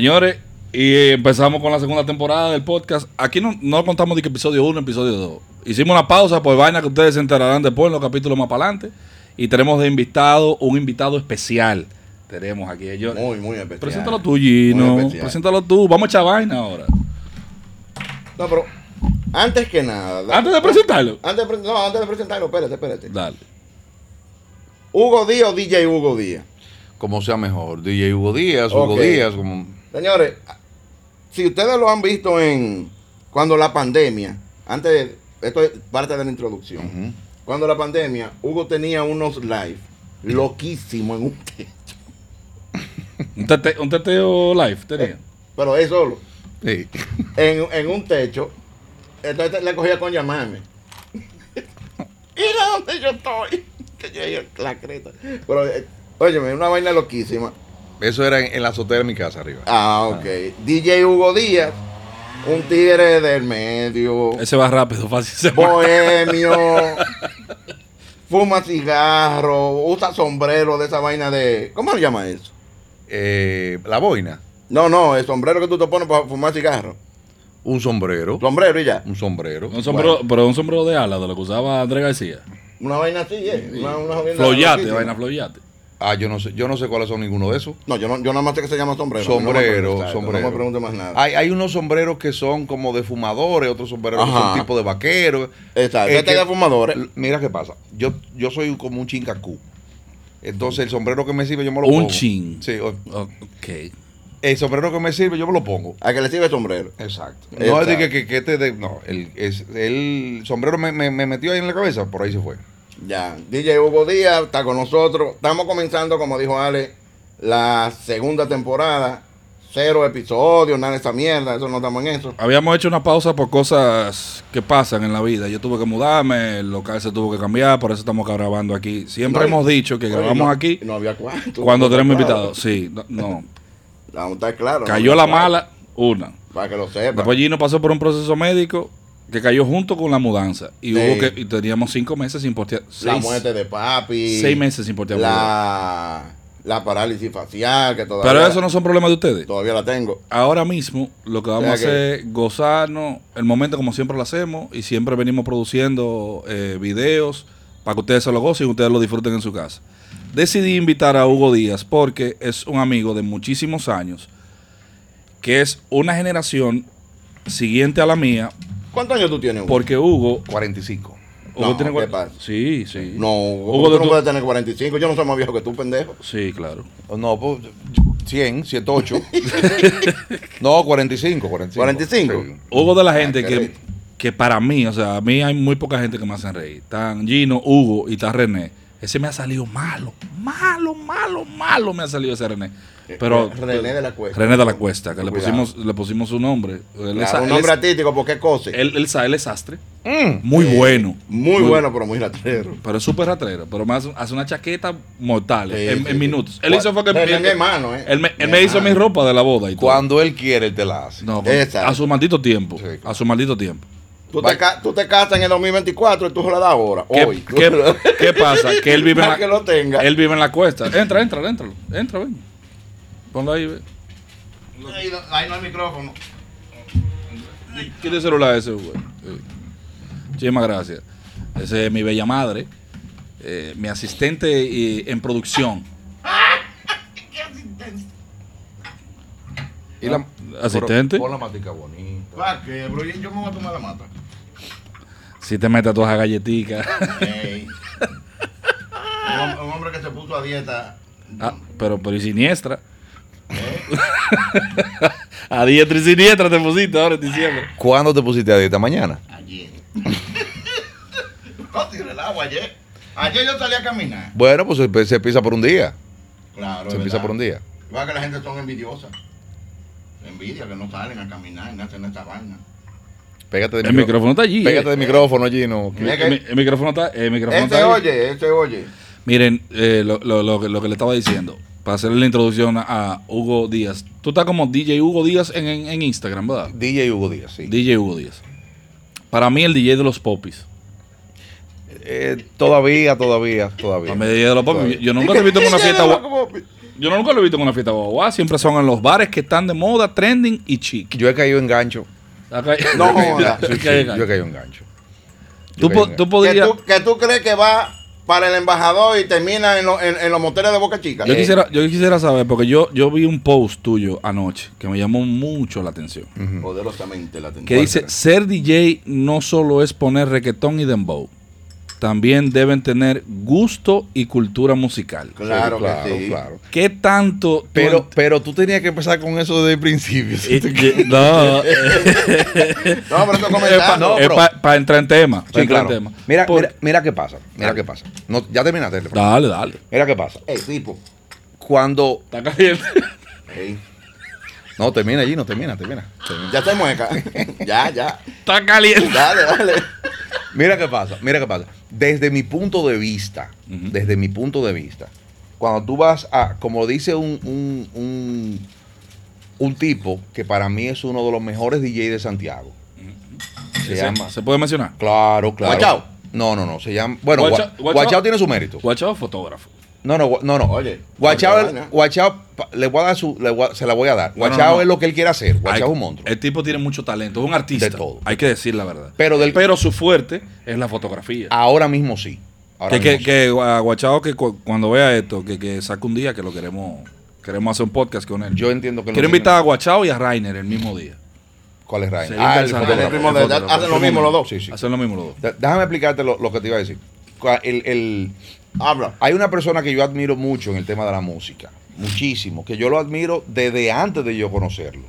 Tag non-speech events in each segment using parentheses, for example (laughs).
Señores, y empezamos con la segunda temporada del podcast. Aquí no, no contamos de que episodio 1, episodio 2. Hicimos una pausa por vaina que ustedes se enterarán después en los capítulos más para adelante. Y tenemos de invitado un invitado especial. Tenemos aquí ellos. Muy, muy especial. Preséntalo tú, Gino. Preséntalo tú. Vamos a echar vaina ahora. No, pero antes que nada. da- Antes de presentarlo. Antes de, no, antes de presentarlo, espérate, espérate. Dale. Hugo Díaz o DJ Hugo Díaz. como sea mejor. DJ Hugo Díaz, Hugo. Díaz, como... Señores, si ustedes lo han visto en cuando la pandemia, antes de, esto es parte de la introducción. Cuando la pandemia, Hugo tenía unos live loquísimos en un techo. (laughs) Un, tete- un teteo live tenía. Pero él solo. Sí. En, en un techo. Entonces le cogía con llamarme. (laughs) Mira dónde yo estoy. Que yo la creta. Pero, eh, óyeme, una vaina loquísima. Eso era en, en la azotea de mi casa arriba. Ah, ok. DJ Hugo Díaz, un tigre del medio, Ese va rápido, fácil. se va. bohemio, (laughs) fuma cigarro, usa sombrero de esa vaina de. ¿Cómo se llama eso? Eh, la boina, No, no, el sombrero que tú te pones para fumar cigarro. un sombrero, Sombrero y ya. un sombrero. Un sombrero, pero un sombrero de ala, de lo que usaba Andrés García. Una vaina así, ¿eh? Una, una vaina Floyate, vaina floyate. Ah, yo no sé, yo no sé cuáles son ninguno de esos. No, yo no, yo nada más sé que se llama sombrero. Sombrero, no me sombrero. No me pregunte más nada. Hay, hay unos sombreros que son como de fumadores, otros sombreros que son tipo de vaqueros. Exacto. El Este de fumadores. Mira qué pasa. Yo, yo soy como un chincacú. Entonces el sombrero que me sirve yo me lo Un pongo. chin. Sí, Ok. el sombrero que me sirve yo me lo pongo. A que le sirve sombrero. Exacto. No es de que, que, que este de, no, el, es, el sombrero me, me, me metió ahí en la cabeza, por ahí se fue. Ya, DJ Hugo Díaz está con nosotros. Estamos comenzando, como dijo Ale, la segunda temporada. Cero episodios, nada de esa mierda, eso no estamos en eso. Habíamos hecho una pausa por cosas que pasan en la vida. Yo tuve que mudarme, el local se tuvo que cambiar, por eso estamos grabando aquí. Siempre No, hemos dicho que Oye, grabamos no- aquí No había cuarto. cuando tenemos invitados. Sí, no, no. Vamos a estar claro. Cayó la mala, una. Para que lo sepa. Después Gino pasó por un proceso médico que cayó junto con la mudanza. Y Sí. hubo que y teníamos cinco meses sin portear. la muerte de papi. seis meses sin portear. La, la parálisis facial, que todavía, Pero eso no son problemas de ustedes. todavía la tengo. Ahora mismo lo que vamos O a hacer es gozarnos el momento como siempre lo hacemos y siempre venimos produciendo eh, videos para que ustedes se lo gocen y ustedes lo disfruten en su casa. Decidí invitar a Hugo Díaz porque es un amigo de muchísimos años, que es una generación siguiente a la mía, ¿Cuántos años tú tienes? Hugo? porque Hugo... 45. Hugo No, tiene ¿qué pasa? Sí, sí. No, Hugo, Hugo, de tú no tu- puedes tener 45. Yo no soy más viejo que tú, pendejo. Sí, claro. No, pues 100, 108. (laughs) no, 45, 45. 45. Sí. Hugo de la Ah, gente qué que, que para mí, o sea, a mí hay muy poca gente que me hacen reír. Están Gino, Hugo y está René. Ese me ha salido malo, malo, malo, malo me ha salido ese René. Pero René de la Cuesta. René de la Cuesta, que le pusimos, le pusimos su nombre. Él, es, un él nombre artístico, porque qué cosa. él- él él es sastre, Mm. muy Eh, bueno. Muy, bueno, pero muy rastrero. Pero es súper ratrero. Pero me hace, hace una chaqueta mortal Sí, en, sí, en sí. minutos. Él hizo fue que mi hermano, ¿eh? Él me, él Mi me hizo mi ropa de la boda y todo. Cuando él quiere, él te la hace. No, a su maldito tiempo. A su maldito tiempo. Tú te, tú te casas en el 2024 y tú se la das ahora. ¿Qué, Hoy. qué- qué pasa? Que él vive (laughs) en la, que lo tenga. Él vive en la cuesta. Entra, entra, entra. Entra, ven. Ponlo ahí, ve. Ahí no, ahí no hay micrófono. ¿Quién el celular ese, güey? Sí. Muchísimas gracias. Ese es mi bella madre. eh, mi asistente eh, en producción. (laughs) Y la, Asistente. Pero Pon la matica bonita. ¿Para qué, bro? Yo me voy a tomar la mata. Si te metes todas las galletitas. Ey. un, hom- un hombre que se puso a dieta. Ah, pero, pero y siniestra. (laughs) a diestra y siniestra te pusiste ahora en diciembre. ¿Cuándo te pusiste a dieta? Mañana. Ayer. (laughs) no tiré el agua ayer. Ayer yo salí a caminar. Bueno, pues se, se empieza por un día. Claro. Se es empieza verdad. por un día. Igual que la gente son envidiosas. Envidia que no salen a caminar y hacen esta vaina. Pégate del El micrófono está allí. Pégate eh. del micrófono, Gino. El, el- el micrófono está, el micrófono Este está ahí. oye, este oye. Miren, eh, lo, lo- lo que- lo que le estaba diciendo, para hacerle la introducción a, a Hugo Díaz. Tú estás como DJ Hugo Díaz en, en- en Instagram, ¿verdad? DJ Hugo Díaz, sí. DJ Hugo Díaz. Para mí el DJ de los popis. Eh, todavía, todavía, todavía. Para mí el DJ de los popis. Yo nunca te he visto en una fiesta. Yo nunca lo he visto en una fiesta guagua. Siempre son en los bares que están de moda, trending y chic. Yo he caído en gancho. No. (laughs) Sí, sí, yo he caído en gancho. Tú, Yo he po- caído en tú Que podrías. tú, que tú crees que va para el embajador y termina en, lo- en- en los moteles de Boca Chica. Yo Eh. quisiera, yo quisiera saber, porque yo, yo vi un post tuyo anoche que me llamó mucho la atención. Poderosamente la atención. Que dice, ser DJ no solo es poner reggaetón y dembow. También deben tener gusto y cultura musical. Claro, Sí, claro, que sí. claro. ¿Qué tanto? tú Pero, ent- pero tú tenías que empezar con eso desde el principio. Y- y- (laughs) no, (laughs) No, pero estoy es no, para entrar en tema. pa' Sí, entrar en claro. tema. Mira, Por- mira, mira qué pasa. Mira Dale. qué pasa. No, ya terminaste. Efraín. Dale, dale. Mira qué pasa. Ey, tipo. Cuando. Está caliente. Ey, No, termina allí, no termina, termina. termina. ya te mueca. (laughs) ya, ya. Está caliente. Dale, dale. Mira qué pasa, mira qué pasa. Desde mi punto de vista, desde mi punto de vista, cuando tú vas a, como dice un, un, un, un tipo que para mí es uno de los mejores DJ de Santiago. Se ¿Se, llama. ¿Se puede mencionar? Claro, claro. Guachao. No, no, no. Se llama. Bueno, Guachao- Gua- Guachao- Guachao tiene su mérito. Guachao fotógrafo. No, no, no, no. Oye, Guachao. Guachao, le voy a dar su, le voy a- se la voy a dar. No, no, Guachao no. es lo que él quiere hacer. Guachao Hay- es un monstruo. El tipo tiene mucho talento, es un artista. De todo. Hay que decir la verdad. Pero del- Pero su fuerte es la fotografía. Ahora mismo sí. Ahora que, que, mismo sí. que a Guachao que cu- cuando vea esto, que, que saque un día que lo queremos queremos hacer un podcast con él. Yo entiendo que Quiero tiene- invitar a Guachao y a Rainer el mismo día. ¿Cuál es? Sería Ah, el hacen lo mismo los dos. Sí, sí. Hacer lo mismo los dos. Déjame explicarte lo, lo que te iba a decir. El- Habla. hay una persona que yo admiro mucho en el tema de la música, muchísimo, que yo lo admiro desde antes de yo conocerlo.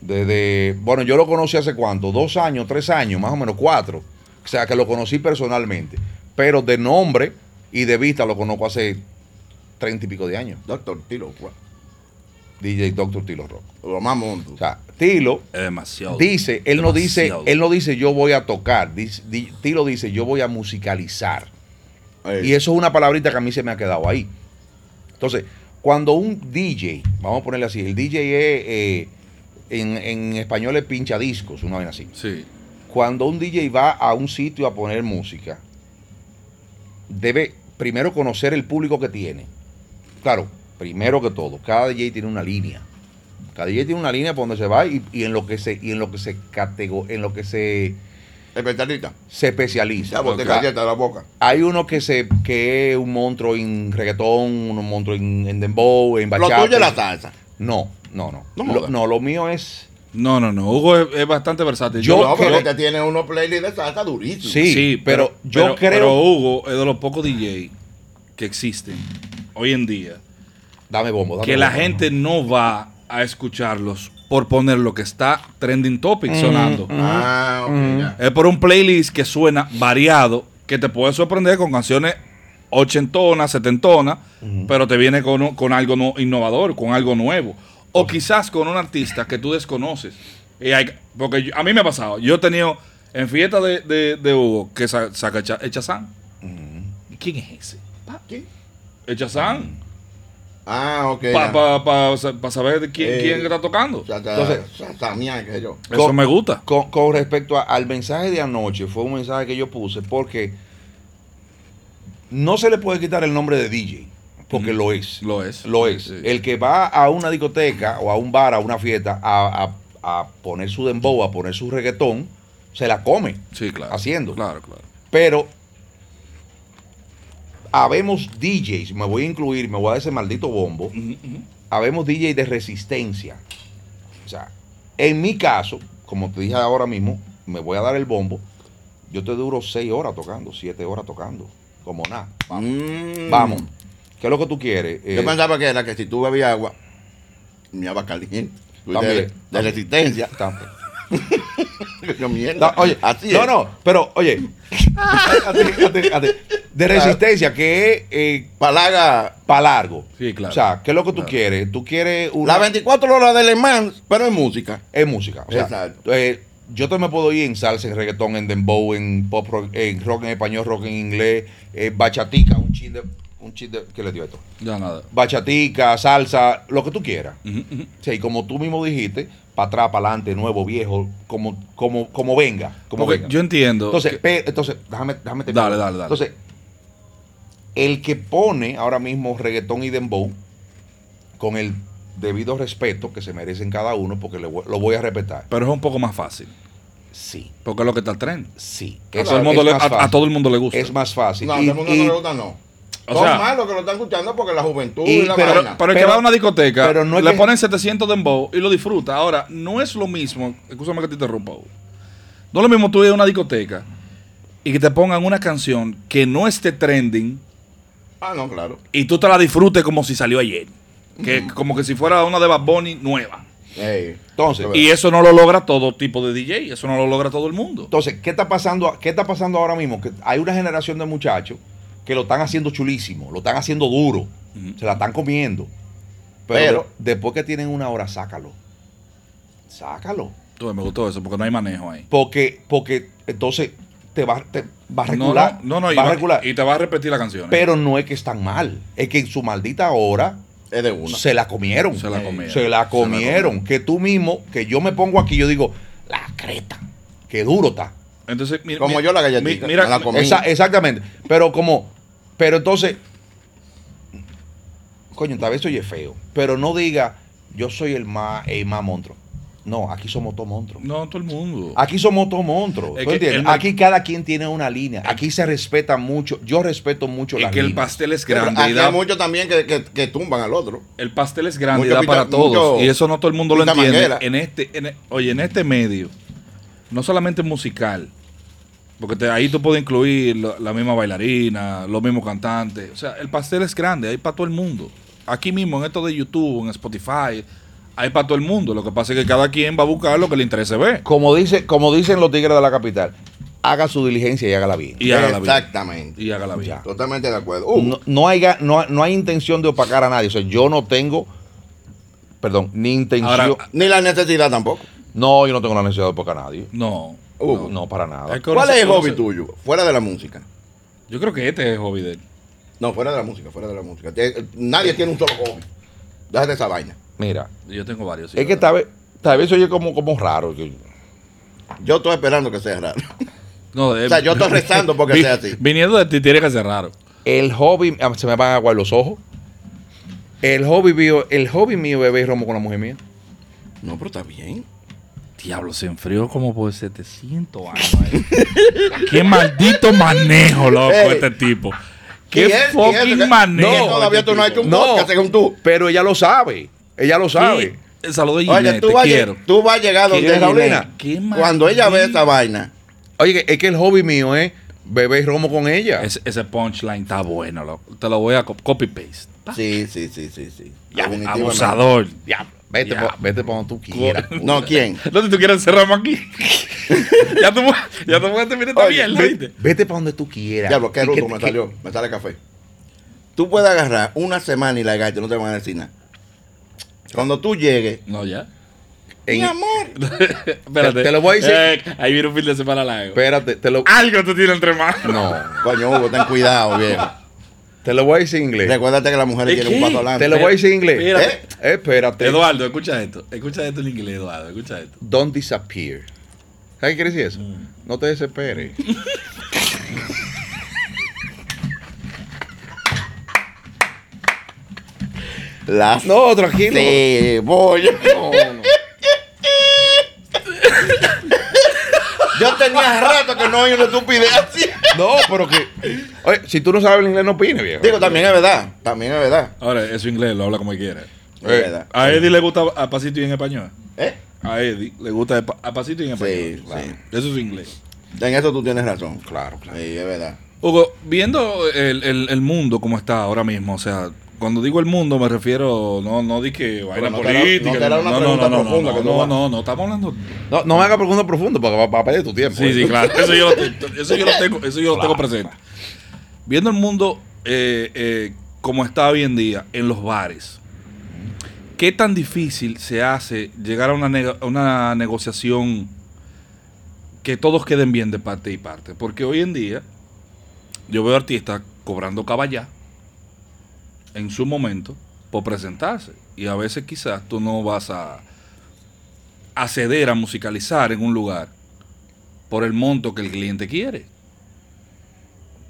Desde, bueno, yo lo conocí hace cuánto, dos años, tres años, más o menos cuatro. O sea, que lo conocí personalmente. Pero de nombre y de vista lo conozco hace treinta y pico de años. Doctor Tilo, pues, DJ Dr. Tilo Rock. lo más. O sea, Tilo Es demasiado. dice, él no dice, él no dice yo voy a tocar, dice- di- Tilo dice yo voy a musicalizar. Y eso es una palabrita que a mí se me ha quedado ahí. Entonces, cuando un DJ, vamos a ponerle así, el DJ es, eh, en, en español es pinchadiscos, una vez así. Sí. Cuando un DJ va a un sitio a poner música, debe primero conocer el público que tiene. Claro, primero que todo, cada DJ tiene una línea. Cada DJ tiene una línea por donde se va y, y en lo que se y en lo que se catego, en lo que se, Especialista. se especializa. Ya sea, galleta de la boca. hay uno que se que es un monstruo en reggaetón, un monstruo en, en dembow, en Lo bachata. tuyo es la salsa. No, no, no. No lo, no, lo mío es No, no, no. Hugo es, es bastante versátil. Yo no, creo- este tiene unos playlists de salsa durísimos. Sí, pero yo pero- creo- Pero Hugo es de los pocos DJ que existen hoy en día dame bombo, dame que la gente no va a escucharlos por poner lo que está trending topic sonando. Ah, ok, ya. Es por un playlist que suena variado, que te puede sorprender con canciones ochentonas, setentonas, pero te viene con, con algo no- innovador, con algo nuevo. O quizás con un artista que tú desconoces. Y hay- porque yo- a mí me ha pasado. Yo he tenido en fiesta de, de- de Hugo que sa- saca Echa- Echazán. ¿Y quién es ese? ¿Quién? Echazán. Ah, ok. Para pa, pa- pa saber quién, Eh, quién está tocando. Entonces- salsa mía, que yo. Eso con- me gusta. Con, con respecto a- al mensaje de anoche, fue un mensaje que yo puse porque no se le puede quitar el nombre de DJ, porque lo es. Lo es. Lo es. Sí. El que va a una discoteca o a un bar, a una fiesta, a, a- a poner su dembow, a poner su reggaetón, se la come Sí, claro. haciendo. Claro, claro. Pero habemos DJs, me voy a incluir, me voy a dar ese maldito bombo, habemos DJs de resistencia. O sea, en mi caso, como te dije ahora mismo, me voy a dar el bombo. Yo te duro seis horas tocando, siete horas tocando, como nada. Vamos. Mm. Vamos. ¿Qué es lo que tú quieres? Yo Eh, pensaba que era que si tú bebías agua, mi agua caliente. También, de, de también. resistencia. tam- (laughs) Yo, mierda. No, oye, así no, es. no, pero oye, (laughs) de resistencia, que es eh, Palaga, para largo. Sí, claro. O sea, ¿qué es lo que tú Claro. quieres? Tú quieres una... las 24 horas de Le Mans, pero en música. Es música. O sea, Exacto. eh, yo me puedo ir en salsa, en reggaetón, en dembow, en pop rock, en rock en español, rock en inglés, eh, bachatica, un chin de, un chin de, ¿qué le dio esto? Ya nada. Bachatica, salsa, lo que tú quieras. O sea, y como tú mismo dijiste, para atrás, para adelante, nuevo, viejo, como, como, como venga, como Porque venga. yo entiendo. entonces, que- pe- entonces, déjame, déjame terminar. Dale, dale, dale. Entonces, el que pone ahora mismo reggaetón y dembow, con el debido respeto que se merecen cada uno, porque le voy- lo voy a respetar. Pero es un poco más fácil. Sí, Porque es lo que está el tren. sí. A Es- todo el mundo es le- más a- todo el mundo le gusta. Es más fácil. No, a todo el mundo y- no le gusta, no. O Son sea- malos que lo están escuchando porque la juventud y, Y- la pero- vaina. Pero el que Pero- va a una discoteca, pero no es le que- ponen 700 de embo y lo disfruta. Ahora, no es lo mismo, escúchame que te interrumpa, Hugo. No es lo mismo tú ir a una discoteca y que te pongan una canción que no esté trending Ah, no, claro. y tú te la disfrutes como si salió ayer. Que, Como que si fuera una de Bad Bunny nueva. Entonces, Y eso no lo logra todo tipo de DJ, eso no lo logra todo el mundo. Entonces, ¿qué está pasando? ¿Qué está pasando ahora mismo? Que hay una generación de muchachos que lo están haciendo chulísimo, lo están haciendo duro, se la están comiendo. Pero, Pero- después que tienen una hora, sácalo. Sácalo. Tú, me gustó eso porque no hay manejo ahí. Porque, porque entonces te va, te va a No, regular. no, no, no, y, va a va- regular. y te va a repetir la canción. ¿eh? Pero no es que están mal. Es que en su maldita hora Es de una. se la comieron. Se la comieron. Se la comieron. Que tú mismo, que yo me pongo aquí, yo digo, la creta. Qué duro está. Entonces, Como yo la galletita, mi- Mira, me la comí. Esa- exactamente. Pero como, pero entonces, coño, tal vez oye feo, pero no diga, yo soy el más, el más monstruo. No, aquí somos todos monstruos. no, todo el mundo. Aquí somos todos monstruos. ¿tú entiendes? el Aquí cada quien tiene una línea. Aquí se respeta mucho. Yo respeto mucho la que el línea. pastel es Pero grande y aquí da, hay muchos también que, que, que tumban al otro. el pastel es grande y da pita- para todos. mucho Y eso no todo el mundo lo entiende. manguera. En este, en oye, en este medio, no solamente musical, porque te- ahí tú puedes incluir lo- la misma bailarina, los mismos cantantes. O sea, el pastel es grande, hay para todo el mundo. Aquí mismo, en esto de YouTube, en Spotify, hay para todo el mundo. Lo que pasa es que cada quien va a buscar lo que le interese ver. Como, dice, como dicen los tigres de la capital, haga su diligencia y hágala bien. Y hágala bien. Exactamente. Y hágala bien. Ya. Totalmente de acuerdo. Uh, no, no hay, no, no hay intención de opacar a nadie. O sea, yo no tengo, perdón, ni intención. Ahora, Ni la necesidad tampoco. no, yo no tengo la necesidad de opacar a nadie. No. Hugo. No, para nada. ¿Cuál es el hobby tuyo? Fuera de la música. Yo creo que este es el hobby de él. No, fuera de la música, fuera de la música. Nadie tiene un solo hobby. Déjate esa vaina. Mira, Yo tengo varios. sí, es que tal vez, tal vez oye como, como raro. Yo estoy esperando que sea raro. (laughs) No, de- O sea, yo estoy rezando porque Vi- sea así. Viniendo de ti tiene que ser raro. El hobby, ah, se me van a aguar los ojos. El hobby mío, el hobby mío es beber romo con la mujer mía. No, pero está bien. Diablo, se enfrió como por 700 años. eh. Qué maldito manejo, loco, Ey. este tipo. ¿Y Qué fucking manejo. No, todavía este tú no has hecho un podcast según tú. pero ella lo sabe. Ella lo sabe. Y- Saludos, Oye, Ginette, tú te vas, quiero. tú vas a llegar donde. Qué Cuando ella ve esa vaina, Oye, es que el hobby mío es beber romo con ella. Ese, ese punchline está bueno, loco. Te lo voy a co- copy-paste. sí, sí, sí, sí, sí. Ya, abusador. Ya, vete, Ya. pa- vete para (laughs) donde tú quieras. No, ¿quién? ¿Dónde tú quieres cerrarme aquí? (laughs) ya tú ya tú puedes terminar esta Oye, mierda, ¿viste? vete para donde tú quieras. Diablo, qué Y que- rudo me salió. Me sale café. Tú puedes agarrar una semana y la y no te van a decir nada. Cuando tú llegues, No, ya. en- mi amor. (laughs) Espérate. Te- te lo voy a decir. Eh, ahí viene un fin de semana largo. Espérate, te lo, Algo tú tienes entre manos. no, Coño, Hugo, ten cuidado, viejo. Te lo voy a decir en inglés. Recuérdate que las mujeres ¿De quieren un paso adelante. Te lo voy a decir en inglés. Espérate. ¿Eh? Espérate. Eduardo, escucha esto. Escucha esto en inglés, Eduardo. Escucha esto. Don't disappear. ¿Sabes qué quiere decir eso? No te desesperes. Las No, tranquilo. cebolla. No, no. Yo tenía rato que no oí una estupidez. No, pero que. Oye, si tú no sabes el inglés, no opines, viejo. Digo, también es verdad. También es verdad. Ahora, eso inglés lo habla como quiera. Es verdad. A Eddie le gusta a pasito y en español. ¿Eh? A Eddie le gusta a pasito y en español. Sí, Claro. sí. Eso es inglés. En eso tú tienes razón. Claro, claro. Sí, es verdad. Hugo, viendo el, el- el mundo como está ahora mismo, o sea, cuando digo el mundo me refiero, no, no di que vaina no te era- política. no te era una no, no, pregunta no, no, profunda no, no, vas. no, no, estamos hablando. No, no me hagas preguntas profundas porque va, a perder tu tiempo. Sí, ¿eh? sí, claro. Eso yo lo, eso yo lo (laughs) tengo, eso yo lo tengo presente. Viendo el mundo eh, eh, como está hoy en día en los bares, ¿qué tan difícil se hace llegar a una, una negociación que todos queden bien de parte y parte? Porque hoy en día yo veo artistas cobrando caballá en su momento por presentarse. Y a veces quizás tú no vas a acceder a musicalizar en un lugar por el monto que el cliente quiere.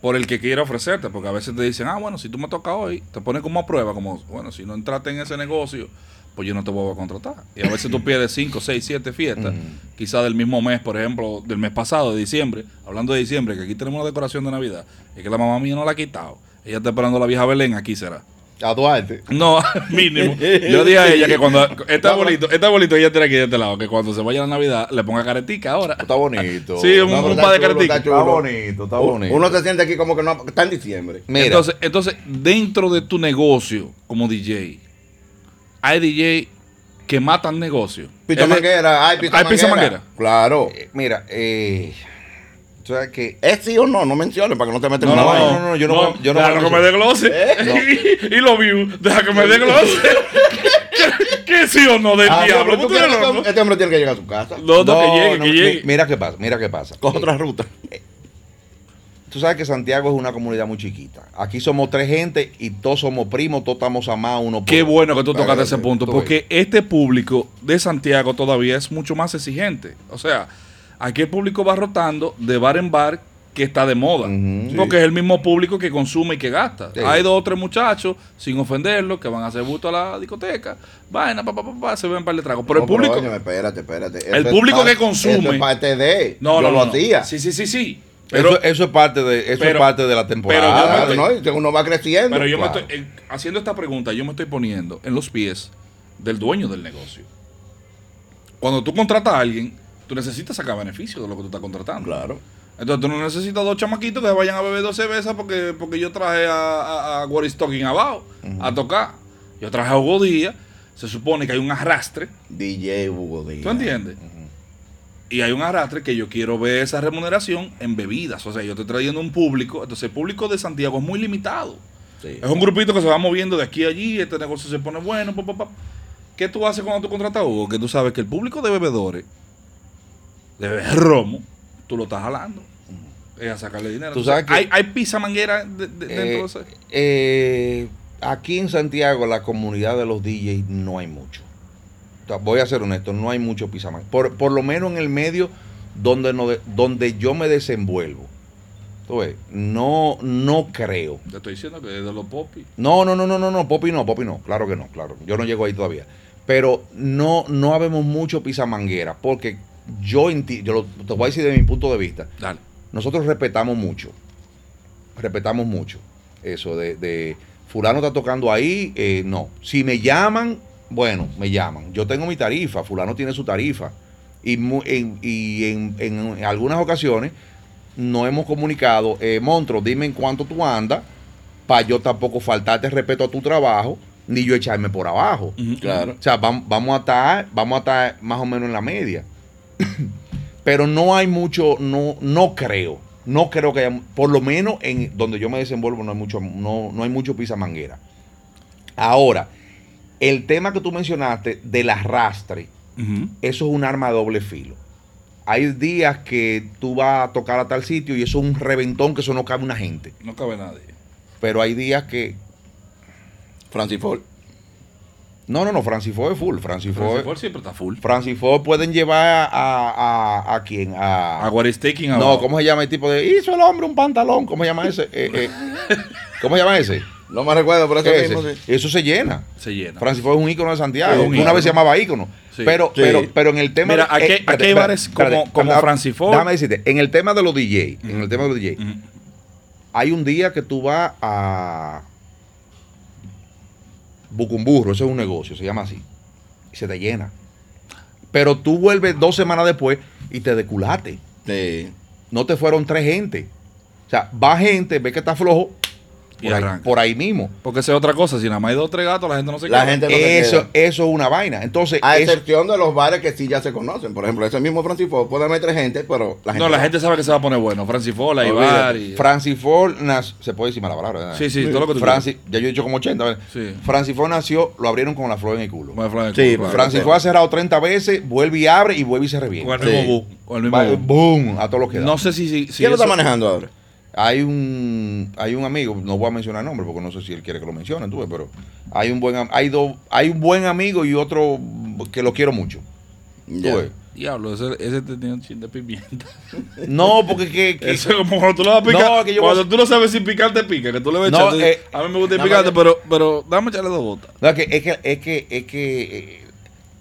por el que quiera ofrecerte, porque a veces te dicen, ah, bueno, si tú me toca hoy, te ponen como a prueba, como, bueno, si no entraste en ese negocio, pues yo no te voy a contratar. Y a veces tú (laughs) pierdes 5, 6, 7 fiestas, quizás del mismo mes, por ejemplo, del mes pasado, de diciembre, hablando de diciembre, que aquí tenemos la decoración de Navidad, y que la mamá mía no la ha quitado. Ella está esperando la vieja Belén, aquí será. A Duarte. No, (laughs) mínimo. Yo dije a ella que cuando (laughs) está bonito, está bonito ella tiene aquí de este lado, que cuando se vaya la Navidad le ponga caretica ahora. Está bonito. Sí, un, un par de careticas. está bonito, está bonito. Uno se siente aquí como que no está en diciembre. Mira, Entonces, entonces, dentro de tu negocio como DJ, hay DJ que matan negocio. Pizza manguera, hay pizza ¿Hay pizza manguera. manguera? Claro. eh, mira, eh, tú sabes que ¿Es sí o no? No menciones para que no te metas No, en una no, vaina. no, no, yo no voy- yo no deja voy a que me dé glose. (laughs) y, y los views, deja que me dé glose. (laughs) ¿Qué, qué sí o no del Ah, no, diablo? pero tú ¿Tú quieres eres que loco? este hombre tiene que llegar a su casa. No, no, que llegue, no, que llegue. Mira qué pasa, mira qué pasa. Coge Eh, otra ruta. Tú sabes que Santiago es una comunidad muy chiquita. Aquí somos tres gente y todos somos primos, todos estamos amados uno por Qué bueno que tú tocaste ese que- punto, porque este público de Santiago todavía es mucho más exigente. O sea, aquí el público va rotando de bar en bar que está de moda. Porque es el mismo público que consume y que gasta. Sí. Hay dos o tres muchachos, sin ofenderlos, que van a hacer busto a la discoteca. Vaina, pa, pa, pa, pa, se ven un par de tragos. Pero No, el público. óyeme, espérate, espérate. El Eso público parte- que consume. Eso es parte de. no, Yo no, lo no. hacía. Sí, sí, sí, sí. Pero, eso, eso es parte de, eso pero- es parte de la pero temporada. yo Claro, me- ¿no? Y que uno va creciendo. pero yo Claro. me estoy. en- haciendo esta pregunta, yo me estoy poniendo en los pies del dueño del negocio. Cuando tú contratas a alguien, tú necesitas sacar beneficio de lo que tú estás contratando. Claro. Entonces tú no necesitas dos chamaquitos que vayan a beber dos cervezas porque, porque yo traje a, a, a What is Talking abajo a tocar. Yo traje a Hugo Díaz. Se supone que hay un arrastre. DJ Hugo Díaz. ¿Tú entiendes? Y hay un arrastre que yo quiero ver esa remuneración en bebidas. O sea, yo estoy trayendo un público. Entonces el público de Santiago es muy limitado. Sí. Es un grupito que se va moviendo de aquí a allí. Este negocio se pone bueno. pa, pa, pa. ¿Qué tú haces cuando tú contratas a Hugo? Que tú sabes que el público de bebedores, de beber romo, tú lo estás jalando. Es a sacarle dinero. Tú sabes Entonces, que- hay, hay pizza manguera de- de- dentro de Eh, ese. eh, aquí en Santiago, la comunidad de los DJs no hay mucho. Voy a ser honesto, no hay mucho pizaman. Por, por lo menos en el medio donde, no de- donde yo me desenvuelvo. Ves, no, no creo. Te estoy diciendo que es de los popis. No, no, no, no, no, no, Popi no, Popi no, claro que no, claro. Yo no llego ahí todavía. Pero no, no habemos mucho pizamanguera, porque yo, yo lo- te voy a decir de mi punto de vista, Dale. nosotros respetamos mucho, respetamos mucho eso de, de fulano está tocando ahí, eh, no. Si me llaman, bueno, me llaman. Yo tengo mi tarifa, fulano tiene su tarifa. Y, en, y en, en algunas ocasiones no hemos comunicado, eh, Montro, dime en cuánto tú andas, para yo tampoco faltarte respeto a tu trabajo, ni yo echarme por abajo. Claro. O sea, vam- vamos a estar, vamos a estar más o menos en la media. (clears throat) Pero no hay mucho, no, no creo. No creo que haya, por lo menos en donde yo me desenvuelvo, no hay mucho, no, no hay mucho pizza manguera. Ahora, el tema que tú mencionaste del arrastre, Ujú. eso es un arma de doble filo. Hay días que tú vas a tocar a tal sitio y eso es un reventón que eso no cabe una gente. No cabe nadie. Pero hay días que. Francis Ford. No, no, no, Francis Ford es full. Francis Ford. ese Ford siempre está full. Francis Ford pueden llevar a, a, a quién? A, A what is taking no. ¿cómo se llama el tipo de hizo el hombre un pantalón? ¿Cómo se llama ese? Eh, eh, (laughs) ¿Cómo se llama ese? No me recuerdo, pero ¿Qué ese es mismo sí. Eso se llena. Se llena. Francis Ford es un ícono de Santiago. Sí, Una ícono. vez se llamaba ícono. Sí. Pero, Sí. pero, pero en el tema. Mira, aquí- espérate, aquí hay bares como- espérate, como Francis Ford. Déjame decirte, en el tema de los DJ, en el tema de los DJ, hay un día que tú vas a Bucumburro, eso es un negocio, se llama así, y se te llena. Pero tú vuelves dos semanas después y te deculate. Sí. No te fueron tres gente. O sea, va gente, ve que está flojo, por ahí, arranca. por ahí mismo. Porque esa es otra cosa. Si nada más hay dos o tres gatos, la gente no se La queda. gente no se Eso, queda. eso es una vaina. Entonces, A eso- excepción de los bares que sí ya se conocen. Por ejemplo, ese mismo Francis Ford puede meter gente, pero la gente. No, la gente sabe que se va a poner bueno. Francis Fola, Olvídate. Ibar y... Francis Ford nació, se puede decir mala palabra, ¿verdad? Sí, sí, todo lo que tú Francis, ya yo he dicho como 80. ¿verdad? Sí. Francis Ford nació, lo abrieron con la flor en el culo. Bueno, Fran- Sí, claro. Francis Ford ha cerrado 30 veces, vuelve y abre y vuelve y se Con revienta. el mismo Sí. bu. Con el mismo boom, a todo lo que da. No sé si... si, si ¿Quién lo está manejando ahora? Hay un hay un amigo, no voy a mencionar el nombre porque no sé si él quiere que lo mencione, tú ves, pero hay un buen am- hay dos hay un buen amigo y otro que lo quiero mucho. Ya. ves. Diablo, ese, ese tenía un chin de pimienta. (laughs) No, porque que, que- Eso es como cuando tú le vas a picar. No, que yo cuando voy tú no sabes si picante pica, que tú le vas a No, echar. tú dices, eh, a mí me gusta el nada picante, pero, pero dame echarle dos botas. no, es que es que es que, es que eh,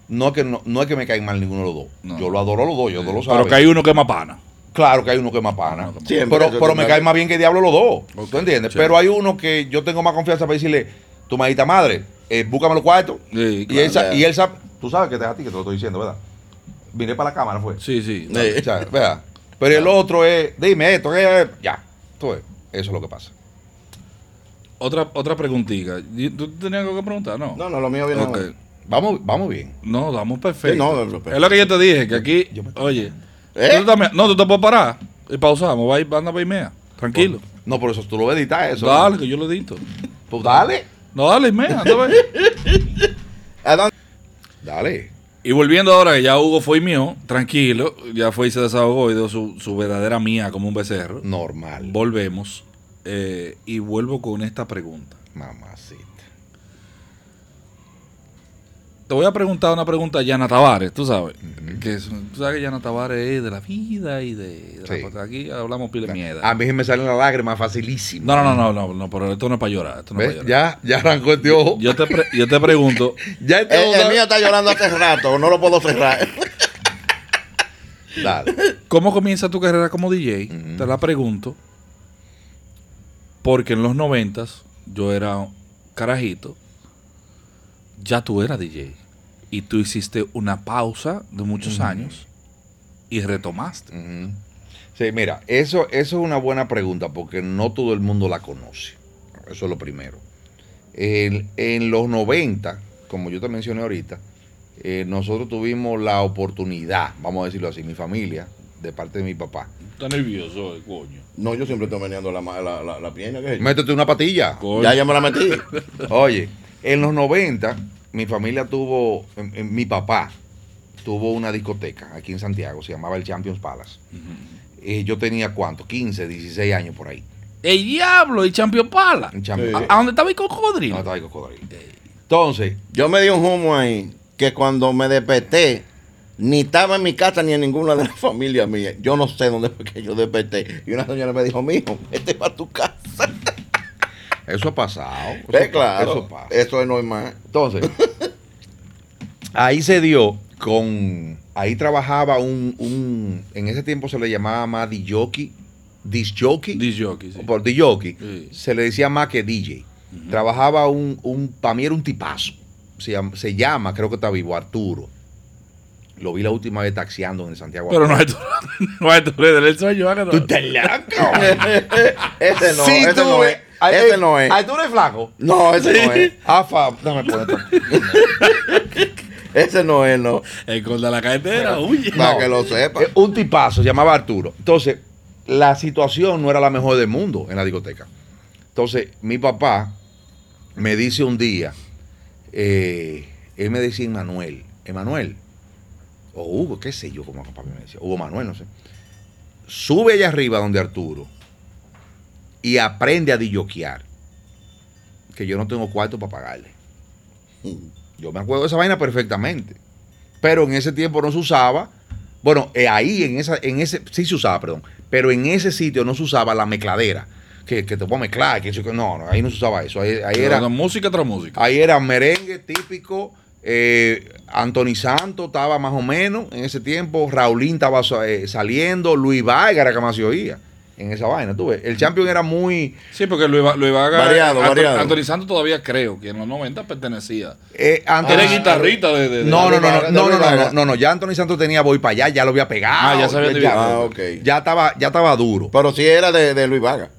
no es que no, no es que me caigan mal ninguno de los dos. No. Yo lo adoro a los dos, yo no lo saben. Pero que hay uno que es más pana. Claro que hay uno que es más pana. Siempre, pero pero me cae. más bien que diablo los dos. ¿Tú entiendes? Sí. Pero hay uno que yo tengo más confianza para decirle, tu madita madre, eh, búscame los cuartos. Sí, y, él, y él sabe, tú sabes que te es a ti que te lo estoy diciendo, ¿verdad? Vine para la cámara, fue. Sí, sí. Sí. O sea, ¿verdad? Pero el otro es, dime esto, ¿qué? ya. Tú ves, eso es lo que pasa. Otra, otra preguntita. ¿Y ¿Tú tenías algo que preguntar? No. No, no, lo mío viene. Ok. Vamos, vamos bien. No, damos perfecto. Sí, no, no, perfecto. Es lo que yo te dije, que aquí, oye, ¿Eh? tú también- no, tú te puedes parar y pausamos, va a ir, anda para y tranquilo. No, por eso tú lo editas eso. Dale, que yo lo edito. Pues dale. No, dale y mea, anda. (laughs) Dale. Y volviendo ahora, que ya Hugo fue y mío, tranquilo, ya fue y se desahogó y dio su, su verdadera mía como un becerro. Normal. Volvemos eh, y vuelvo con esta pregunta. Mamacita. Te voy a preguntar una pregunta a Yana Tavares, tú sabes. que es- tú sabes que Yana Tavares es de la vida y de, de la Sí. Aquí hablamos pile de mierda. A mí me salen las lágrimas facilísimo. No, no, no, no, no, no, pero esto no es para llorar. Esto no es ¿Ves? para llorar. Ya, ya arrancó este ojo. Yo te, pre- yo te pregunto, (laughs) Ya este El, el mío está llorando hace rato, no lo puedo cerrar. (laughs) Dale. ¿cómo comienza tu carrera como DJ? Te la pregunto. Porque en los noventas yo era carajito. Ya tú eras DJ. Y tú hiciste una pausa de muchos años y retomaste. Sí, mira, eso, eso es una buena pregunta porque no todo el mundo la conoce. Eso es lo primero. En, en los 90, como yo te mencioné ahorita, eh, nosotros tuvimos la oportunidad, vamos a decirlo así, mi familia, de parte de mi papá. Está nervioso, eh, coño. No, yo siempre estoy meneando la, la, la, la pierna. Métete una patilla. Coño. Ya, ya me la metí. (laughs) Oye, en los 90, mi familia tuvo, em, em, mi papá tuvo una discoteca aquí en Santiago, se llamaba el Champions Palace. Eh, yo tenía cuánto, 15, 16 años por ahí. El diablo. En Champions Sí. ¿A, Palace. a dónde estaba el cocodrilo? No, estaba ahí cocodrilo. Entonces, Yo me di un humo ahí que cuando me desperté, ni estaba en mi casa ni en ninguna de las (laughs) familias mías. Yo no sé dónde fue que yo desperté. Y una señora me dijo, mijo, vete para tu casa. (laughs) eso ha pasado. Eso, claro, eso pasa. eso es normal. Entonces, (laughs) ahí se dio con. Ahí trabajaba un, un. En ese tiempo se le llamaba más DJ. Disc jockey. Disc jockey, sí. Por DJ. Sí. Se le decía más que DJ. Trabajaba un. un para mí era un tipazo. Se llama, se llama, creo que está vivo, Arturo. Lo vi la última vez taxiando en el Santiago. Pero no hay tu, (laughs) no hay tu del sueño. ¿verdad? ¿Tú estás loco? (laughs) ese no, Sí, ese tú, no es. Ay, Ese no es. Arturo es flaco. No, ese no es. Afa, dame poner Ese no es, no. El gol de la carretera, huye. Para No. que lo sepa. Eh, Un tipazo, se llamaba Arturo. Entonces, la situación no era la mejor del mundo en la discoteca. Entonces, mi papá me dice un día, eh, él me decía Emanuel, Emanuel, o Hugo, qué sé yo, como papá me decía, Hugo Manuel, no sé. Sube allá arriba donde Arturo y aprende a dilloquear. Que yo no tengo cuarto para pagarle. Yo me acuerdo de esa vaina perfectamente. Pero en ese tiempo no se usaba. Bueno, eh, ahí en esa, en ese, sí se usaba, perdón. Pero en ese sitio no se usaba la mezcladera. Que, que te puedo mezclar, que no, no, ahí no se usaba eso. Ahí, ahí era, música tras música. ahí era merengue típico. eh, Anthony Santos estaba más o menos en ese tiempo. Raulín estaba eh, saliendo. Luis Vargas era que más se oía en esa vaina. Tú ves, el champion era muy. Sí, porque Luis, Va- Luis Vaga. Variado, Anto- variado. Anthony Santos todavía creo que en los 90 pertenecía. eh, Anthony- Era guitarrista de. de- de- No, no, no, no, no, no, no, no, no, ya Anthony Santos tenía voy para allá, ya lo había pegado. Ah, ya sabía ya, dividir. Ah, ok. ya estaba, ya estaba duro. Pero sí era de, de Luis Vaga.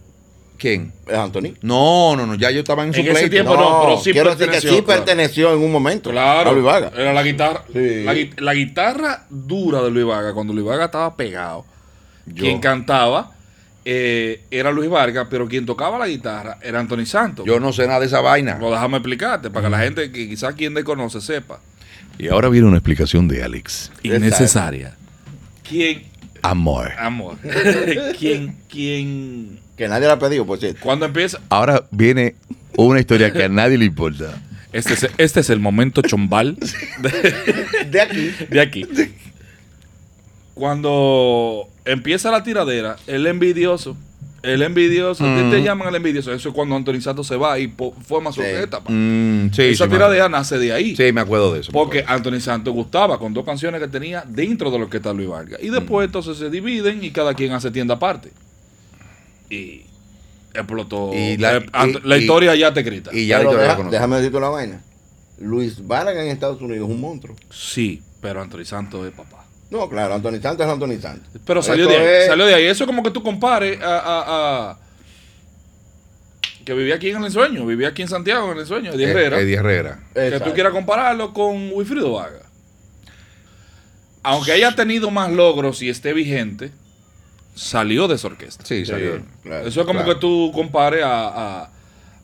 ¿Quién? Es Anthony. No, no, no, ya yo estaba en su En ese pleito. tiempo no, pero sí quiero decir que perteneció, sí claro. perteneció en un momento Claro. a Luis Vaga. Era la guitarra. Sí. La, la guitarra dura de Luis Vaga, cuando Luis Vaga estaba pegado. Yo- Quien cantaba eh, era Luis Vargas, pero quien tocaba la guitarra era Anthony Santos. Yo no sé nada de esa vaina. Lo déjame explicarte, para que la gente que quizás quien desconoce sepa. Y ahora viene una explicación de Alex. Innecesaria. ¿Quién? Amor. Amor. (laughs) ¿Quién? ¿Quién? Que nadie la ha pedido, por cierto. Cuando empieza? Ahora viene una historia que a nadie le importa. Este es, este es el momento chombal (laughs) de, De aquí. de aquí. Cuando empieza la tiradera, el envidioso, el envidioso, ¿qué Mm. te llaman el envidioso? Eso es cuando Anthony Santos se va y forma su Sí. etapa. Mm, sí, Esa sí, tiradera nace de ahí. Sí, me acuerdo de eso. Porque acuerdo. Anthony Santos gustaba con dos canciones que tenía dentro de lo que está Luis Vargas. Y Mm. después entonces se dividen y cada quien hace tienda aparte. Y explotó. Y la- Eh, Ant- y- la y- historia ya te grita. y ya deja- conozco. déjame decirte una vaina. Luis Vargas en Estados Unidos es un monstruo. Sí, pero Anthony Santos es papá. No, claro, Anthony Santos es Anthony Santos. Pero salió de ahí. es- Salió de ahí. Eso es como que tú compares a, a- a- que vivía aquí en el ensueño, vivía aquí en Santiago en el ensueño, Eddie Eh, Herrera. Eddie Herrera. que Exacto. tú quieras compararlo con Wilfrido Vaga. Aunque haya tenido más logros y esté vigente, salió de esa orquesta. Sí, Sí, salió. claro. Eso es como claro. que tú compares a,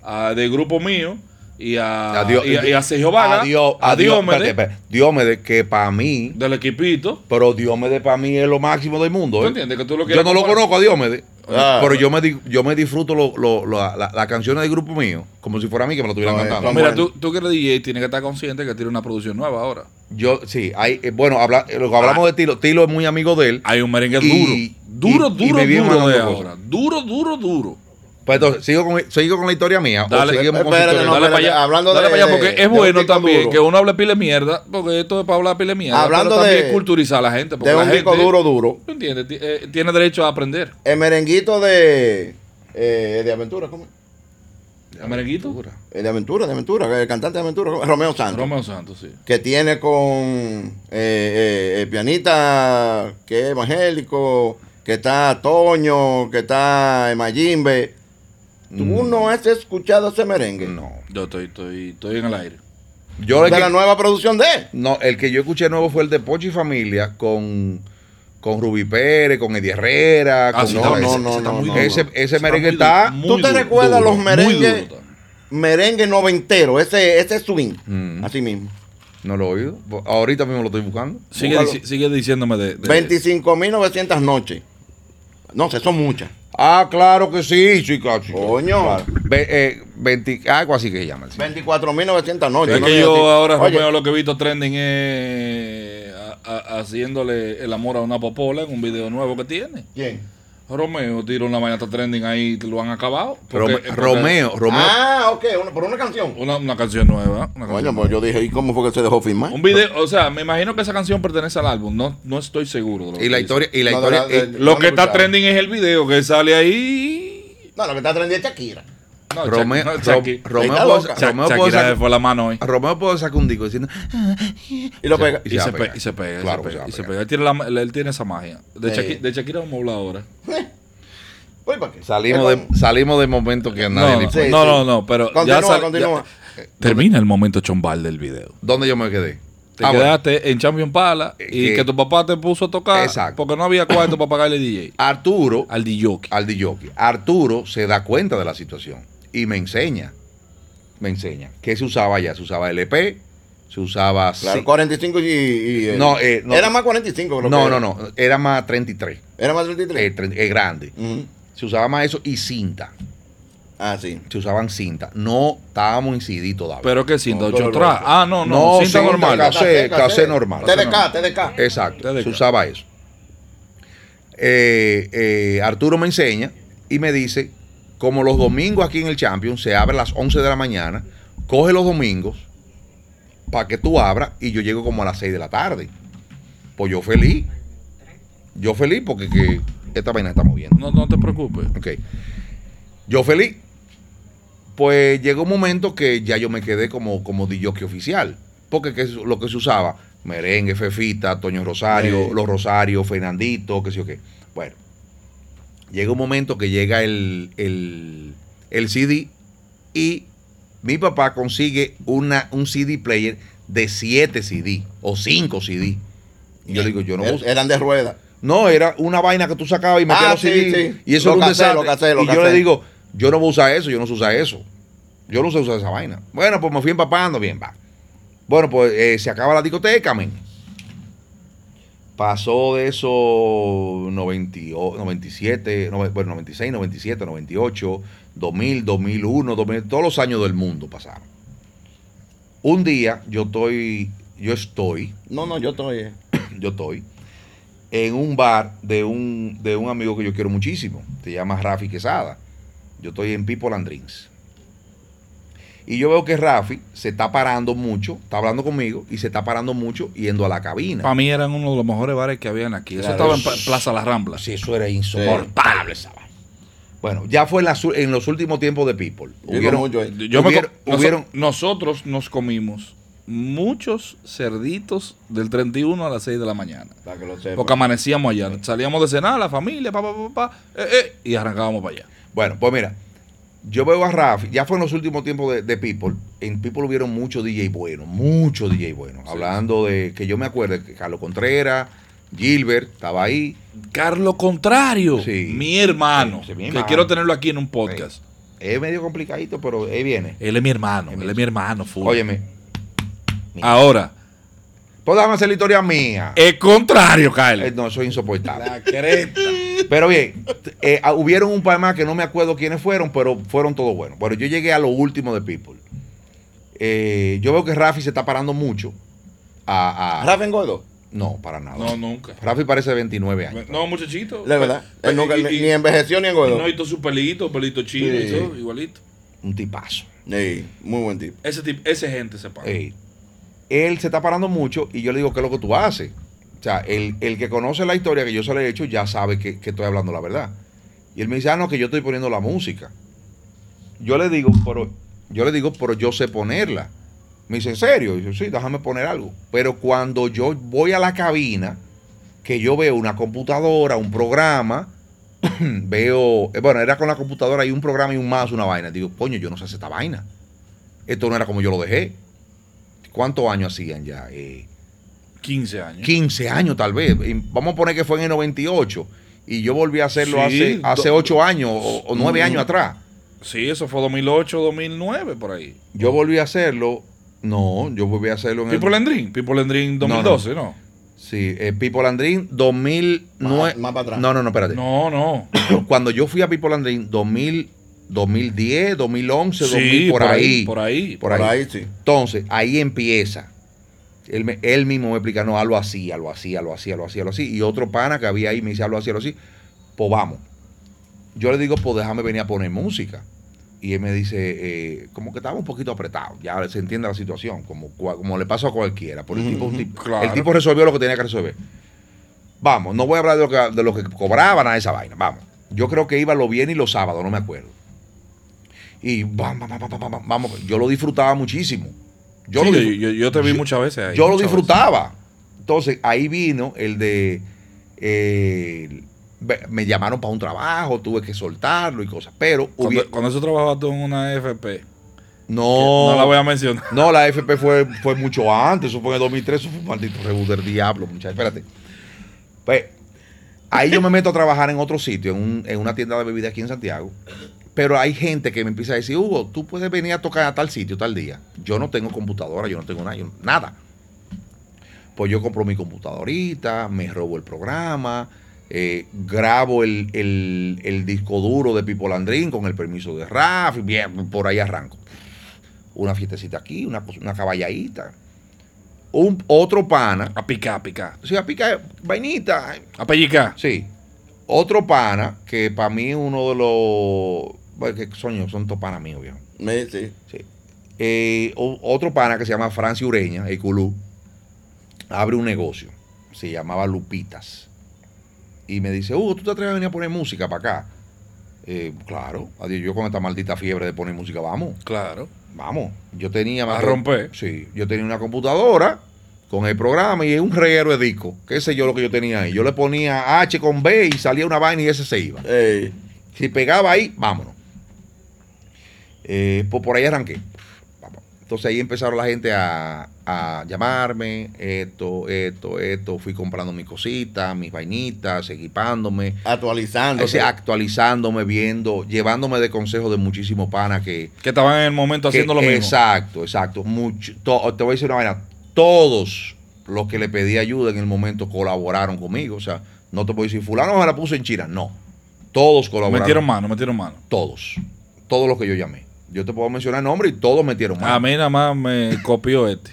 a, a de grupo mío y a, Adiós- y a, y a Sergio Vaga, a adiós, Diomedes, espérate, espérate. Diomedes, que para mí, del equipito. pero Diomedes para mí es lo máximo del mundo. ¿Tú ¿eh? entiendes? Que tú lo Yo no lo conozco a Diomedes, Ah. pero yo me, di- yo me disfruto lo- lo- lo- la- las canciones del grupo mío como si fuera a mí que me lo estuvieran No, eh, cantando. son Mira, Bueno. tú, tú que eres DJ tienes que estar consciente que tiene una producción nueva ahora. Yo, sí, hay, eh, bueno, habla, eh, lo que hablamos de Tilo, Tilo es muy amigo de él. Hay un merengue Y- duro. Duro, y- duro, duro de ahora. Duro, duro, duro. Pues entonces, ¿sigo con, sigo con la historia mía? Dale. o seguimos con Espérate, historia? no, dale para allá. hablando dale de- para allá, porque de es bueno también duro. que uno hable pile mierda, porque esto es para hablar pile mierda. Hablando pero también de- culturizar a la gente. Porque De la un disco gente, duro, duro. ¿tú entiendes? Ti- eh, tiene derecho a aprender. El merenguito de, eh, de Aventura, ¿cómo? ¿El merenguito? Eh, de Aventura, de Aventura, el cantante de Aventura. Romeo Santos. Romeo Santos, sí. Que tiene con eh, eh, el pianista que es evangélico, que está Toño, que está Mayimbe. ¿Tú Mm. no has escuchado ese merengue? No. Yo estoy, estoy, estoy en el aire. Yo el De que, la nueva producción de él. no, el que yo escuché nuevo fue el de Pochi Familia con, con Rubí Pérez, con Eddie Herrera. Ah, con sí, no, está- no, ese- no, no, no. Ese- ese Está merengue muy está- muy ¿Tú te duro, recuerdas duro, los merengues? Merengue noventero, ese, ese swing. Mm. Así mismo. No lo he oído. Ahorita mismo lo estoy buscando. Sigue diciéndome de... de- 25.900 noches. No sé, son muchas. Ah, claro que sí, sí, claro. Coño. Claro. Ve- eh, 20 algo así que se llama. sí. 24.900 noches. Es no que yo así. ahora, Romeo, lo que he visto trending es a- a- haciéndole el amor a una popola en un video nuevo que tiene. ¿Quién? Romeo tiró una vaina trending ahí y lo han acabado. Porque- Rome- porque Romeo, Romeo. Ah, ok, una- por una canción. Una, una canción nueva. una canción pues nueva. yo dije, ¿y cómo fue que se dejó filmar? Un video, o sea, me imagino que esa canción pertenece al álbum. No, no estoy seguro. De lo y la historia, y la No, historia. de la- y- de- dice. Lo que está trending es el video que sale ahí. No, lo que está trendiendo es Shakira. No, Romeo, no, Romeo Shakira fue la mano hoy. Romeo puede sacar un disco diciendo. Y lo pega. Y, se y pega, y Claro se y pega. Él, tiene la- él tiene esa magia. De, Sí. Shaki- de Shakira vamos a hablar ahora. (laughs) Para qué. Salimos de, salimos de momento que nadie No, le no, Sí, no, sí. no, no, pero Continúa, ya, sal- continúa. ya- termina el momento chombal del video. ¿Dónde yo me quedé? Te Ah, bueno. quedaste en Champion Pala y que- que tu papá te puso a tocar Exacto. porque no había cuarto para pagarle (laughs) DJ Arturo, al DJ. al DJ. Arturo se da cuenta de la situación y me enseña. Me enseña. ¿Qué se usaba allá? Se usaba LP, se usaba. Claro, sí. 45 y. y, eh, No, eh, no. Era más 45, creo No, que no, era. no. Era más 33. Era más 33. Eh, tre- eh, grande. Ujú. Se usaba más eso y cinta. Ah, sí. Se usaban cinta. No estábamos en CD todavía. Pero que cinta, No, ocho todo lo track. otro. Ah, no, no, No, cinta cinta normal. Casé- casé normal. TDK, TDK. Exacto, TDK. se usaba eso. Eh, eh, Arturo me enseña y me dice, como los domingos aquí en el Champions se abre a las 11 de la mañana, coge los domingos para que tú abras y yo llego como a las 6 de la tarde. Pues yo feliz. Yo feliz porque que esta vaina está moviendo. No, no te preocupes. Ok. Yo feliz. Pues llegó un momento que ya yo me quedé como, como DJ oficial. Porque que es lo que se usaba, merengue, Fefita, Toño Rosario, Sí. Los Rosarios, Fernandito, qué sé yo qué. Bueno, llega un momento que llega el, el, el CD y mi papá consigue una, un CD player de 7 CD o 5 CD. Y yo le digo, yo no Er- uso. Eran de rueda. No, era una vaina que tú sacabas y metías Ah, los sí, CD. sí. Y eso Lo era un casé, desastre. lo casé, lo y yo le digo, yo no voy a usar eso, yo no sé usar eso. Yo no sé usar esa vaina. Bueno, pues me fui empapando, bien, va. Bueno, pues eh, se acaba la discoteca, men. Pasó de esos 90, o- 97, no, bueno, 96, 97, 98, 2000, 2001, 2000, todos los años del mundo pasaron. Un día yo estoy, yo estoy No, no, yo estoy. eh, (coughs) yo estoy en un bar de un, de un amigo que yo quiero muchísimo. Se llama Rafi Quesada. Yo estoy en People and Drinks. Y yo veo que Rafi se está parando mucho, está hablando conmigo y se está parando mucho yendo a la cabina. Para mí eran uno de los mejores bares que habían aquí. Eso Claro. estaba en Plaza La Rambla. Sí, eso era insoportable esa vaina. Bueno, ya fue en, las los últimos tiempos de People. Yo iba mucho ahí. Yo me hubieron- hubieron- nosotros nos comimos muchos cerditos del 31 a las 6 de la mañana. Para que lo sepa. Porque amanecíamos allá. Salíamos de cenar, la familia, pa, pa, pa, pa, eh, eh, y arrancábamos para allá. Bueno, pues mira, yo veo a Rafi, ya fue en los últimos tiempos de, de People. En People hubieron muchos DJ buenos, muchos DJ buenos. Hablando de que yo me acuerdo que Carlos Contreras, Gilbert, estaba ahí. Carlos Contrario, Sí. mi hermano, Sí, que quiero tenerlo aquí en un podcast. Es medio complicadito, pero ahí viene. Él es mi hermano, él es mi hermano. full. Óyeme, Ahora, pues déjame hacer la historia mía. el contrario, Kyle. Eh, no, eso es insoportable. La creta. Pero bien, eh, ah, hubieron un par más que no me acuerdo quiénes fueron, pero fueron todos buenos. Bueno, yo llegué a lo último de People. Eh, yo veo que Rafi se está parando mucho. A, a- Rafa engordo. No, para nada. No, nunca. Rafi parece de 29 años. No, muchachito. De verdad. Pues, Él nunca, y- ni, y- ni envejeció ni engordó. No, y todo su pelito, pelito chino y todo, igualito. Un tipazo. Sí, muy buen tipo. Ese tipo, ese gente se para. Ey, él se está parando mucho y yo le digo, ¿qué es lo que tú haces? O sea, el, el que conoce la historia que yo se le he hecho ya sabe que, que estoy hablando la verdad. Y él me dice, ah, no, que yo estoy poniendo la música. Yo le digo, pero yo le digo, pero yo sé ponerla. Me dice, ¿en serio? Y yo, sí, déjame poner algo. Pero cuando yo voy a la cabina, que yo veo una computadora, un programa, (clears throat) veo, eh, bueno, era con la computadora y un programa y un más, una vaina. Digo, coño, yo no sé hacer esta vaina. Esto no era como yo lo dejé. ¿Cuántos años hacían ya? Eh, 15 años. 15 años tal vez. Y Vamos a poner que fue en el 98. Y yo volví a hacerlo Sí, hace, hace do- 8 años o, o 9 Mm. años atrás. Sí, eso fue 2008, 2009, por ahí. Yo volví a hacerlo. No, yo volví a hacerlo en el. People and Dream, People and Dream 2012, ¿no? Sí, eh, People and Dream 2009. Más- más para atrás. No, no, no, espérate. No, no. Cuando yo fui a People and Dream 2000, 2010, 2011, Sí, 2000, por, ahí. Por ahí. Por Por ahí. ahí sí. Entonces, ahí empieza. Él, me- él mismo me explica, no, algo así, algo así, algo así, algo así, algo así. Y otro pana que había ahí me dice, algo así, algo así. Pues vamos. Yo le digo, pues déjame venir a poner música. Y él me dice, eh, como que estaba un poquito apretado. Ya se entiende la situación, como, como le pasó a cualquiera. Porque el, tipo, un (laughs) tipo- Claro. el tipo resolvió lo que tenía que resolver. Vamos, no voy a hablar de lo que, de lo que cobraban a esa vaina. Vamos. Yo creo que iba los viernes y los sábados, no me acuerdo. Y vamos, vamos, vamos, vamos. Yo lo disfrutaba muchísimo. Yo Sí, lo yo, disfr- yo- yo te vi muchas veces ahí. yo lo disfrutaba. Entonces, ahí vino el de. eh, me llamaron para un trabajo, tuve que soltarlo y cosas. Pero. Cuando, cuando eso trabajaba tú en una FP, no, no la voy a mencionar. no, la FP fue, fue mucho antes, eso fue en el 2003, eso fue un maldito rebus del diablo, muchachos. Espérate. Pues, ahí yo me meto a trabajar en otro sitio, en, un- en una tienda de bebidas aquí en Santiago. Pero hay gente que me empieza a decir, Hugo, tú puedes venir a tocar a tal sitio, tal día. Yo no tengo computadora, yo no tengo nada, yo- nada. Pues yo compro mi computadorita, me robo el programa, eh, grabo el, el- el disco duro de Pipo Landrín con el permiso de Raf, bien, por ahí arranco. Una fiestecita aquí, una, una caballadita. Un, otro pana, A picar, a picar. o sea, pica vainita, A pellicar. Sí. Otro pana, que para mí es uno de los. Bueno, que son, son todos panas míos, viejo. Me- sí. Sí. Eh, o- otro pana que se llama Franci Ureña, el Culú, abre un negocio. Se llamaba Lupitas. Y me dice, Hugo, ¿tú te atreves a venir a poner música para acá? Eh, claro. Adiós, yo con esta maldita fiebre de poner música, vamos. Claro. Vamos. Yo tenía A romper. Sí. Yo tenía una computadora con el programa y un reguero de disco. Qué sé yo lo que yo tenía ahí. Yo le ponía H con B y salía una vaina y ese se iba. Ey, Si pegaba ahí, vámonos. Eh, pues por ahí arranqué. Entonces ahí empezaron la gente a, a llamarme, esto, esto, esto. Fui comprando mis cositas, mis vainitas, equipándome. actualizando. O sea, actualizándome, viendo, llevándome de consejo de muchísimos panas que, Que estaban en el momento que- haciendo lo mismo. Exacto, exacto. Mucho, to- te voy a decir una vaina. Todos los que le pedí ayuda en el momento colaboraron conmigo. O sea, no te puedo decir, fulano me la puso en China. No. Todos colaboraron. Metieron mano, metieron mano. Todos. Todos los que yo llamé. Yo te puedo mencionar nombres y todos metieron mano. A mí nada más me copió este,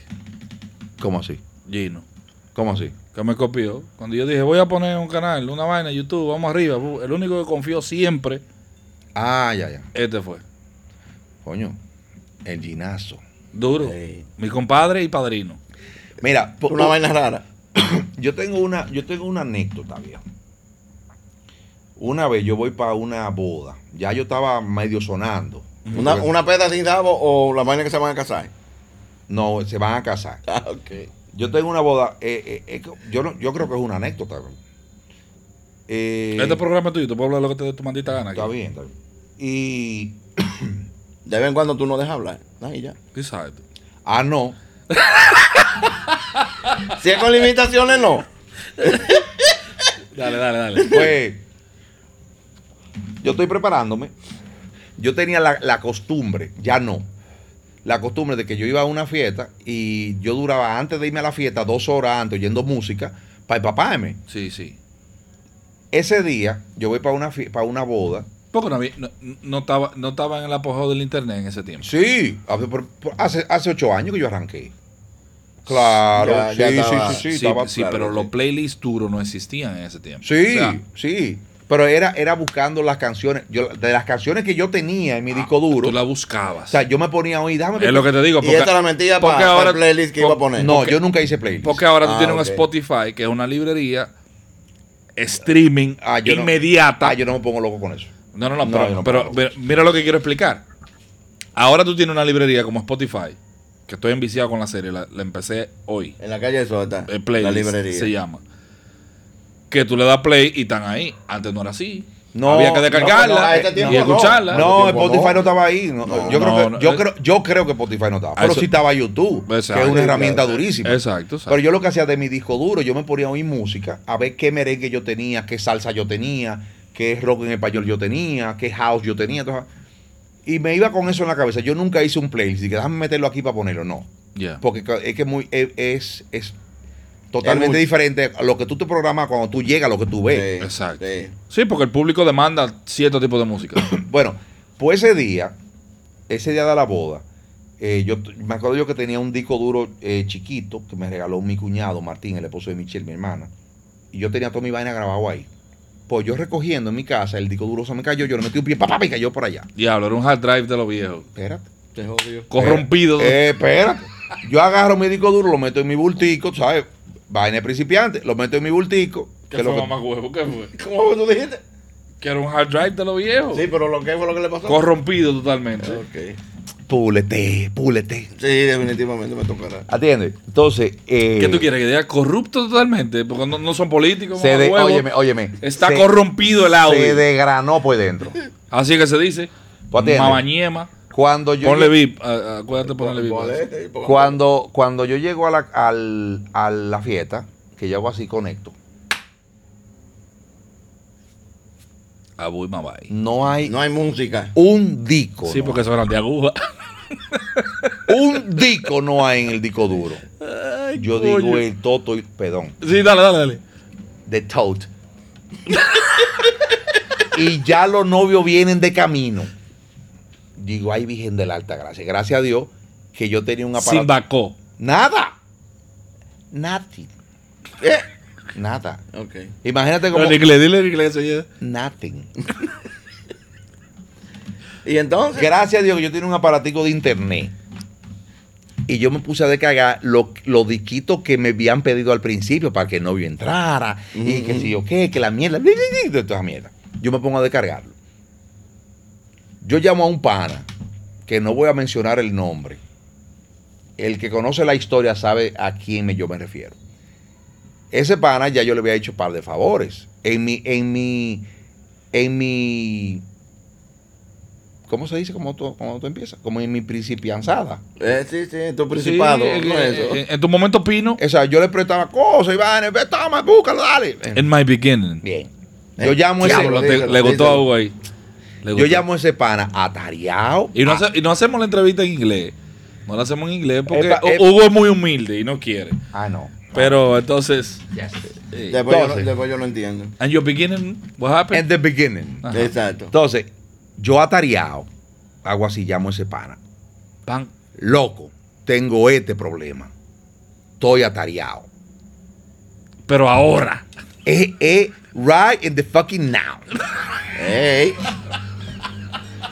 ¿Cómo así? Gino. ¿Cómo así? que me copió. Cuando yo dije, voy a poner un canal, una vaina, YouTube, vamos arriba. El único que confió siempre, Ah, ya, ya. este fue. Coño, el ginazo. Duro. Sí. Mi compadre y padrino. Mira, Una vaina rara. (coughs) yo tengo una, yo tengo una anécdota, viejo. Una vez yo voy para una boda. Ya yo estaba medio sonando. Una, una peda sin rabo o la vaina que se van a casar. No, se van a casar. (laughs) Ah, ok. Yo tengo una boda. eh, eh, eh, yo, no- yo creo que es una anécdota. Eh, este programa es tuyo, tú puedes hablar lo que te dé tu maldita gana. Está aquí. bien, está bien. Y. (clears throat) De vez en cuando tú no dejas hablar. Ahí ya. Exacto. Ah, no. (laughs) Si es con limitaciones, no. (laughs) Dale, dale, dale. Pues. yo estoy preparándome. Yo tenía la, la costumbre, ya no. La costumbre de que yo iba a una fiesta y yo duraba antes de irme a la fiesta dos horas antes oyendo música para empaparme. Sí, sí. Ese día yo voy para una, para una boda. Porque no, había- no, no estaba, no estaba en el apogeo del internet en ese tiempo. Sí, hace, por- por- hace, hace ocho años que yo arranqué. Claro, Ya- sí, ya sí, estaba- sí, sí, Sí, estaba- sí, claro, pero sí. los playlists duros no existían en ese tiempo. Sí, O sea, sí. Pero era, era buscando las canciones. Yo, de las canciones que yo tenía en mi disco duro. tú la O buscabas. sea, yo me ponía oír, déjame es lo que te digo. Y Porque, esta la mentira porque para ahora- el playlist que iba a poner. No, porque- yo nunca hice playlist. porque ahora tú Ah, tienes ok. un Spotify, que es una librería streaming Ah, yo no- inmediata. Ah, yo no me pongo loco con eso. No, no, no, No, pero, no mira- mira lo que quiero explicar. Ahora tú tienes una librería como Spotify, que estoy enviciado con la serie, la, la empecé hoy. En la calle de Sota. El playlist La librería. se llama. Que tú le das play y están ahí. Antes no era así. No, Había que descargarla no, no, a este y escucharla. No, tiempo Spotify no. no. estaba ahí. No, No, yo, no, creo que, yo, creo, yo creo que Spotify no estaba. Pero eso- sí estaba YouTube, Exacto. que es una herramienta durísima. Exacto, exacto. Pero yo lo que hacía de mi disco duro, yo me ponía a oír música, a ver qué merengue yo tenía, qué salsa yo tenía, qué rock en español yo tenía, qué house yo tenía. entonces, y me iba con eso en la cabeza. Yo nunca hice un playlist que déjame meterlo aquí para ponerlo. No. Ya. Porque es que muy, es, es, es totalmente diferente a lo que tú te programas cuando tú llegas, a lo que tú ves. Sí, Exacto. sí. Sí, porque el público demanda cierto tipo de música. (coughs) Bueno, pues ese día, ese día de la boda, eh, yo me acuerdo yo que tenía un disco duro eh, chiquito que me regaló mi cuñado Martín, el esposo de Michelle, mi hermana. Y yo tenía toda mi vaina grabado ahí. Pues yo recogiendo en mi casa, el disco duro se me cayó, yo le metí un pie, papá, y cayó por allá. Diablo, era un hard drive de los viejos. Espérate. Se jodió. Corrompido. Eh, espérate. Yo agarro mi disco duro, lo meto en mi bultico, ¿sabes? Vaina de principiante, lo meto en mi bultico. ¿Qué que fue, lo que- mamá huevo? ¿Qué fue? (laughs) ¿Cómo fue que tú dijiste? Que era un hard drive de los viejos. Sí, pero lo que fue lo que le pasó. Corrompido totalmente. Ok. Púlete, púlete. Sí, definitivamente me tocará. Atiende. Entonces, eh, ¿Qué tú quieres? Que diga corrupto totalmente. Porque no, no son políticos. se de, huevo. óyeme, óyeme. Está se- corrompido el audio. Se desgranó por dentro. Así que se dice. Pues. Mamañema. Cuando yo, Ponle VIP. Acuérdate de ponerle VIP. Cuando, cuando yo llego a la, al- a la fiesta, que yo hago así, conecto, Abu y Mabay. no hay No hay música. un disco. Sí, no. porque eran de aguja. Un disco no hay en el disco duro. Yo digo el toto, y- perdón, Sí, dale, dale, dale. de tote. (laughs) y ya los novios vienen de camino. Digo, ay, Virgen de la Alta Gracia. Gracias a Dios que yo tenía un aparato. Sin bacó. Nada. Nothing. Eh. Nada. Ok. Imagínate como. En inglés, dile en inglés. oye. Nothing. (laughs) Y entonces. Gracias a Dios que yo tenía un aparatico de internet. Y yo me puse a descargar los los disquitos que me habían pedido al principio para que el novio entrara. Y que si yo qué, que la mierda. toda esa mierda. Yo me pongo a descargarlo. Yo llamo a un pana, que no voy a mencionar el nombre. El que conoce la historia sabe a quién me- yo me refiero. Ese pana ya yo le había hecho un par de favores. En mi, en mi, en mi ¿Cómo se dice cuando tú, cuando tú empiezas? Como en mi principianzada. Eh, sí, sí, tu principado. Sí, en, no es eso. en- en tu momento pino. O sea, yo le prestaba cosas, Iván, ve, toma, búscalo, dale. En my beginning. Bien. Eh, Yo llamo a ese, diablo, te- le gustó a. Hugo ahí. Yo llamo a ese pana atareado. Y no, a- hace- y no hacemos la entrevista en inglés. No la hacemos en inglés porque Epa, epa. Hugo es muy humilde y no quiere. Ah, no. Pero entonces. Yes. eh, Después, yo, Entonces. lo- después yo lo entiendo. and your beginning, what happened? In the beginning. Ajá. Exacto. Entonces, yo atareado, hago así, llamo a ese pana. Pan. Loco, tengo este problema. Estoy atareado. Pero ahora. Es right in the fucking now. ¡Ey!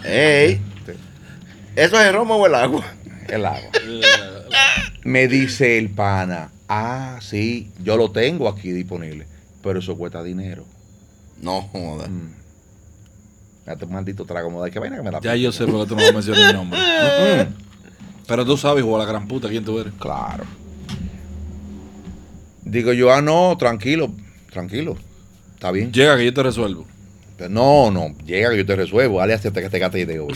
¡Ey! ¿Eso es el romo o el agua? (laughs) El agua. Me dice el pana, ah, sí, yo lo tengo aquí disponible, pero eso cuesta dinero. No, joder. Mm. Un maldito trago, moda. ¿Qué vaina que me da? Ya yo sé por qué tú no mencionas el nombre. (laughs) Mm, Pero tú sabes, hijo de la gran puta, quién tú eres. Claro. Digo yo, ah, no, tranquilo, tranquilo. Está bien. Llega que yo te resuelvo. No, no, llega que yo te resuelvo. Dale hasta que te gate de hoy.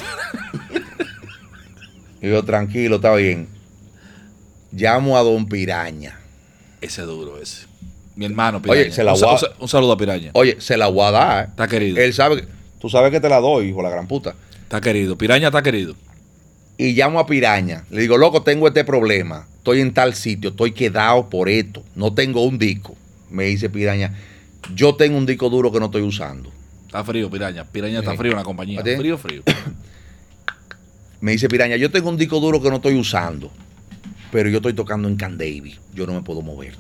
Digo, tranquilo, está bien. Llamo a Don Piraña. Ese duro, ese. Mi hermano, Oye, Piraña. se la un, voy a- un sa- un saludo a Piraña. Oye, se la voy a dar. Está querido. Él sabe que. Tú sabes que te la doy, hijo de la gran puta. Está querido. Piraña está querido. Y llamo a Piraña. Le digo, loco, tengo este problema. Estoy en tal sitio, estoy quedado por esto. No tengo un disco. Me dice Piraña, yo tengo un disco duro que no estoy usando. Está frío, Piraña. Piraña está frío en la compañía. ¿A ti? Frío, frío. (coughs) Me dice Piraña, yo tengo un disco duro que no estoy usando. Pero yo estoy tocando en Can Davy. Yo no me puedo mover.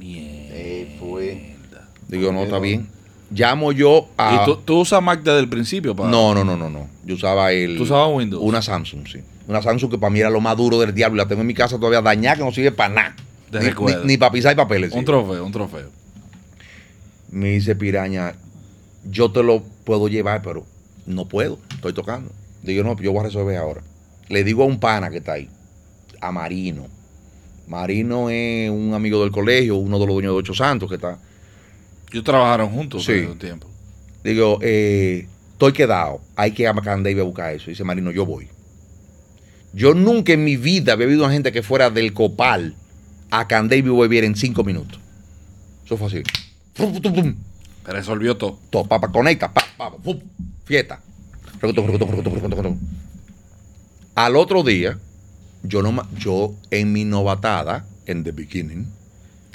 Ey, fue. Digo, no, está bien. Llamo yo a. ¿Y tú, tú usas Mac desde el principio? Pa? No, no, no, no, no. Yo usaba el. ¿Tú usabas Windows? Una Samsung, sí. Una Samsung que para mí era lo más duro del diablo. y La tengo en mi casa todavía dañada que no sirve para nada. Ni, recuerdo. ni, para pisar y papeles. Un sí. trofeo, un trofeo. Me dice Piraña, yo te lo puedo llevar, pero no puedo. Estoy tocando. Digo, no, yo voy a resolver ahora. Le digo a un pana que está ahí, a Marino. Marino es un amigo del colegio, uno de los dueños de Ocho Santos que está. Ellos trabajaron juntos Sí. un tiempo. Digo, eh, estoy quedado. Hay que ir a Can Davy a buscar eso. Dice Marino, yo voy. Yo nunca en mi vida había visto a gente que fuera del Copal a Can Davy volviera en cinco minutos. Eso fue así. Resolvió todo. Todo, papá, conecta, pa, pa, pum, fiesta. Al otro día, yo no yo en mi novatada, en the beginning,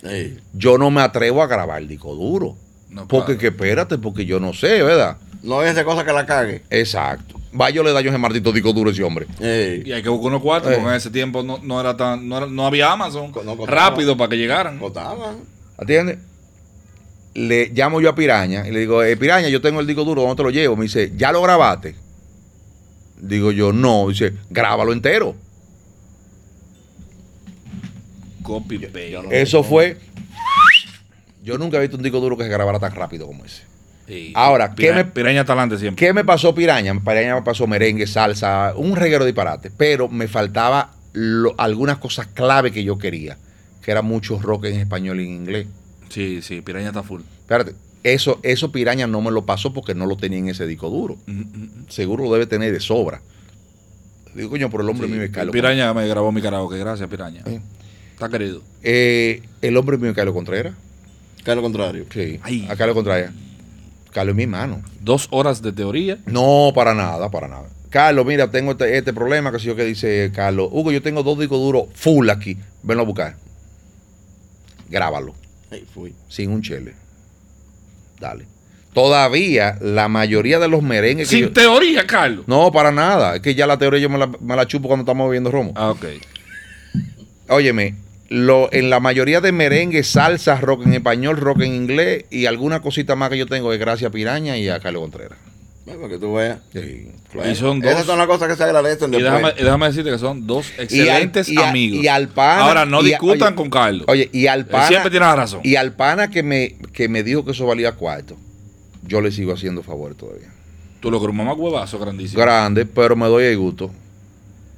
Ey. yo no me atrevo a grabar el disco duro. No, Porque claro. que espérate, porque yo no sé, ¿verdad? No hay esa cosa que la cague. Exacto. Va, yo le daño ese maldito disco duro a ese hombre. Ey. Y hay que buscar unos cuartos, Eh. porque en ese tiempo no, no era tan, no, era- no había Amazon No rápido para que llegaran. Cotaban. ¿Atiendes? Le llamo yo a Piraña y le digo, eh, Piraña, yo tengo el disco duro, ¿dónde te lo llevo? Me dice, ¿ya lo grabaste? Digo yo, no. Dice, grábalo entero. Copy paste. Eso fue. Yo nunca he visto un disco duro que se grabara tan rápido como ese. Sí. Ahora, ¿qué me- Piraña talante siempre. ¿Qué me pasó Piraña? Piraña me pasó merengue, salsa, un reguero de disparate. Pero me faltaba lo- algunas cosas clave que yo quería. Que era mucho rock en español y en inglés. Sí, sí, Piraña está full. Espérate, eso, eso Piraña no me lo pasó porque no lo tenía en ese disco duro. Mm, mm, mm. Seguro lo debe tener de sobra. Digo, coño, por el hombre Sí, mío es Carlos. Piraña me grabó mi karaoke. Gracias, Piraña. Sí. Está querido. Eh, el hombre mío es Carlos Contreras. Lo contrario. Sí. Ay. A Carlos Contreras. Carlos es mi hermano. Dos horas de teoría. No, para nada, para nada. Carlos, mira, tengo este, este problema, que sé yo que dice Carlos. Hugo, yo tengo dos discos duros full aquí. Venlo a buscar. Grábalo, Fui. sin un chele. Dale. Todavía la mayoría de los merengues que Sin yo- teoría, Carlos. No, para nada. Es que ya la teoría yo me la, me la chupo cuando estamos bebiendo romo. Ah, ok. Óyeme, lo, en la mayoría de merengue, salsa, rock en español, rock en inglés y alguna cosita más que yo tengo es gracias a Piraña y a Carlos Contreras. Para que tú veas. Sí, Y son dos. Esas son las cosas que se agradecen Y déjame, y déjame decirte que son dos Y al- excelentes y a- amigos. y al pana- Ahora, no discutan oye, con Carlos. Oye, y al Él pana, siempre tiene la razón. y al pana que me, que me dijo que eso valía cuarto, yo le sigo haciendo favor todavía. Tú lo que un mamá huevazo grandísimo. Grande, pero me doy el gusto.